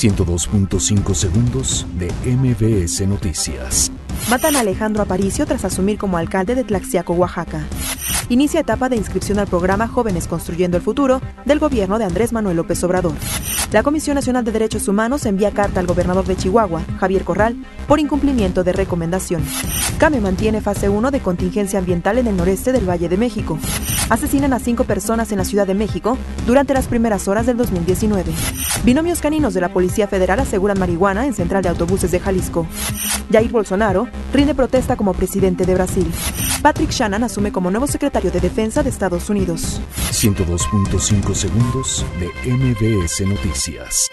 102.5 segundos de MBS Noticias. Matan a Alejandro Aparicio tras asumir como alcalde de Tlaxiaco, Oaxaca. Inicia etapa de inscripción al programa Jóvenes Construyendo el Futuro del gobierno de Andrés Manuel López Obrador. La Comisión Nacional de Derechos Humanos envía carta al gobernador de Chihuahua, Javier Corral, por incumplimiento de recomendación. CAME mantiene fase 1 de contingencia ambiental en el noreste del Valle de México. Asesinan a cinco personas en la Ciudad de México durante las primeras horas del 2019. Binomios caninos de la Policía Federal aseguran marihuana en central de autobuses de Jalisco. Jair Bolsonaro rinde protesta como presidente de Brasil. Patrick Shannon asume como nuevo secretario de Defensa de Estados Unidos. 102.5 segundos de MBS Noticias.